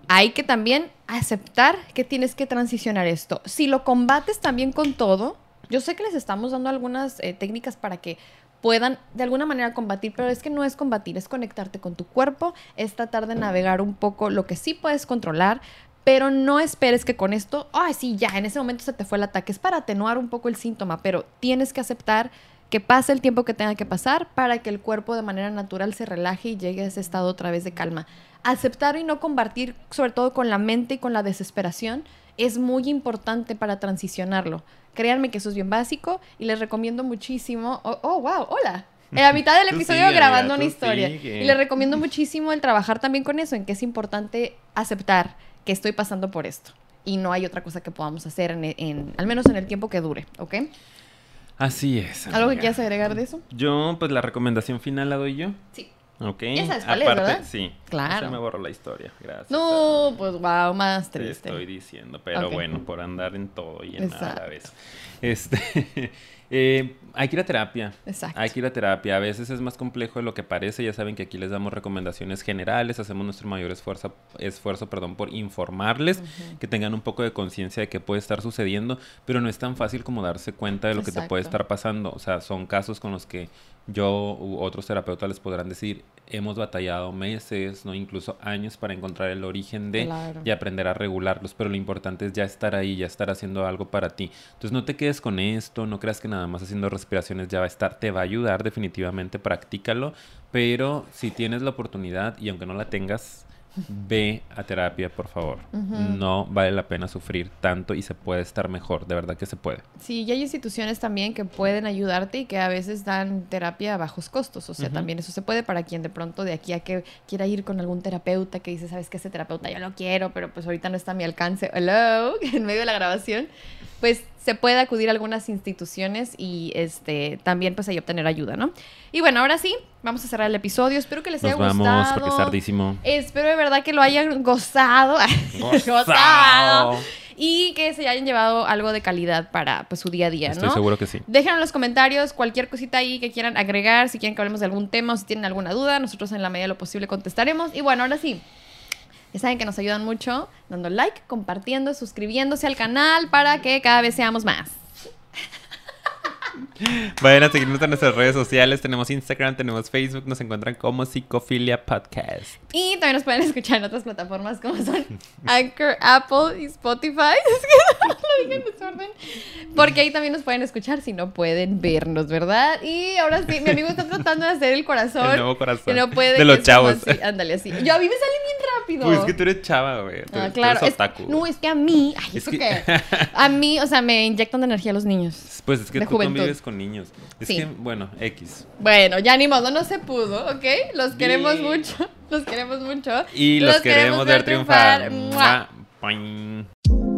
S1: hay que también aceptar que tienes que transicionar esto. Si lo combates también con todo, yo sé que les estamos dando algunas eh, técnicas para que puedan de alguna manera combatir, pero es que no es combatir, es conectarte con tu cuerpo, es tratar de navegar un poco lo que sí puedes controlar, pero no esperes que con esto, ay, sí, ya, en ese momento se te fue el ataque, es para atenuar un poco el síntoma, pero tienes que aceptar que pase el tiempo que tenga que pasar para que el cuerpo de manera natural se relaje y llegue a ese estado otra vez de calma. Aceptar y no combatir, sobre todo con la mente y con la desesperación, es muy importante para transicionarlo. Créanme que eso es bien básico y les recomiendo muchísimo. Oh, oh, wow, hola. En la mitad del episodio
S2: sigue,
S1: grabando una historia.
S2: sigue.
S1: Y les recomiendo muchísimo el trabajar también con eso, en que es importante aceptar que estoy pasando por esto. Y no hay otra cosa que podamos hacer, en, en- al menos en el tiempo que dure, ¿ok?
S2: Así es.
S1: ¿Algo que quieras agregar de eso?
S2: Yo, pues la recomendación final la doy yo.
S1: Sí.
S2: Ok.
S1: Ya sabes cuál es, ¿verdad?
S2: Sí.
S1: Claro.
S2: Se me borró la historia. Gracias.
S1: No, pues wow, más
S2: Te
S1: triste.
S2: estoy diciendo, pero bueno, por andar en todo y en nada a la vez. Este, eh, hay que ir a terapia.
S1: Exacto.
S2: Hay que ir a terapia. A veces es más complejo de lo que parece. Ya saben que aquí les damos recomendaciones generales. Hacemos nuestro mayor esfuerzo, esfuerzo perdón, por informarles, que tengan un poco de conciencia de qué puede estar sucediendo. Pero no es tan fácil como darse cuenta de lo que te puede
S1: Exacto.
S2: estar pasando. O sea, son casos con los que yo u otros terapeutas les podrán decir, hemos batallado meses, no incluso años para encontrar el origen de
S1: Claro.
S2: y aprender a regularlos, pero lo importante es ya estar ahí, ya estar haciendo algo para ti. Entonces no te quedes con esto, no creas que nada más haciendo respiraciones ya va a estar, te va a ayudar definitivamente, practícalo, pero si tienes la oportunidad y aunque no la tengas, ve a terapia, por favor. No vale la pena sufrir tanto y se puede estar mejor, de verdad que se puede.
S1: Sí, y hay instituciones también que pueden ayudarte y que a veces dan terapia a bajos costos. O sea,
S2: Ujú.
S1: también eso se puede para quien de pronto de aquí a que quiera ir con algún terapeuta que dice, sabes que ese terapeuta yo lo quiero, pero pues ahorita no está a mi alcance. Hello, en medio de la grabación. Pues se puede acudir a algunas instituciones y este también pues ahí obtener ayuda, ¿no? Y bueno, ahora sí, vamos a cerrar el episodio. Espero que les
S2: Nos
S1: haya
S2: vamos
S1: gustado.
S2: porque es tardísimo.
S1: Espero de verdad que lo hayan gozado.
S2: Gozado.
S1: y que se hayan llevado algo de calidad para pues, su día a día,
S2: Estoy
S1: ¿no?
S2: seguro que sí.
S1: Dejen en los comentarios cualquier cosita ahí que quieran agregar, si quieren que hablemos de algún tema o si tienen alguna duda, nosotros en la medida de lo posible contestaremos. Y bueno, ahora sí, ya saben que nos ayudan mucho dando like, compartiendo, suscribiéndose al canal para que cada vez seamos más.
S2: Vayan a seguirnos en nuestras redes sociales. Tenemos Instagram, tenemos Facebook. Nos encuentran como Psicofilia Podcast.
S1: Y también nos pueden escuchar en otras plataformas como son Anchor, Apple y Spotify. Es que lo dije en desorden. Porque ahí también nos pueden escuchar si no pueden vernos, ¿verdad? Y ahora sí, mi amigo está tratando de hacer el corazón.
S2: El nuevo corazón.
S1: Que no puede.
S2: De los chavos.
S1: así. Ándale así. Yo a mí me sale bien rápido.
S2: Pues es que tú eres chava, güey. Tú,
S1: Ah,
S2: tú
S1: claro. es- no, es que a mí. Ay,
S2: Es
S1: ¿eso
S2: que-
S1: qué? A mí, o sea, me inyectan de energía los niños.
S2: Pues es que
S1: de
S2: tú
S1: juventud.
S2: Convives con niños. Es
S1: Sí.
S2: que, bueno, X.
S1: Bueno, ya ni modo, no se pudo, ¿ok? Los queremos
S2: Bien.
S1: mucho. Los queremos mucho.
S2: Y los, queremos ver triunfar.
S1: ¡Mua!
S2: Mua. Boing.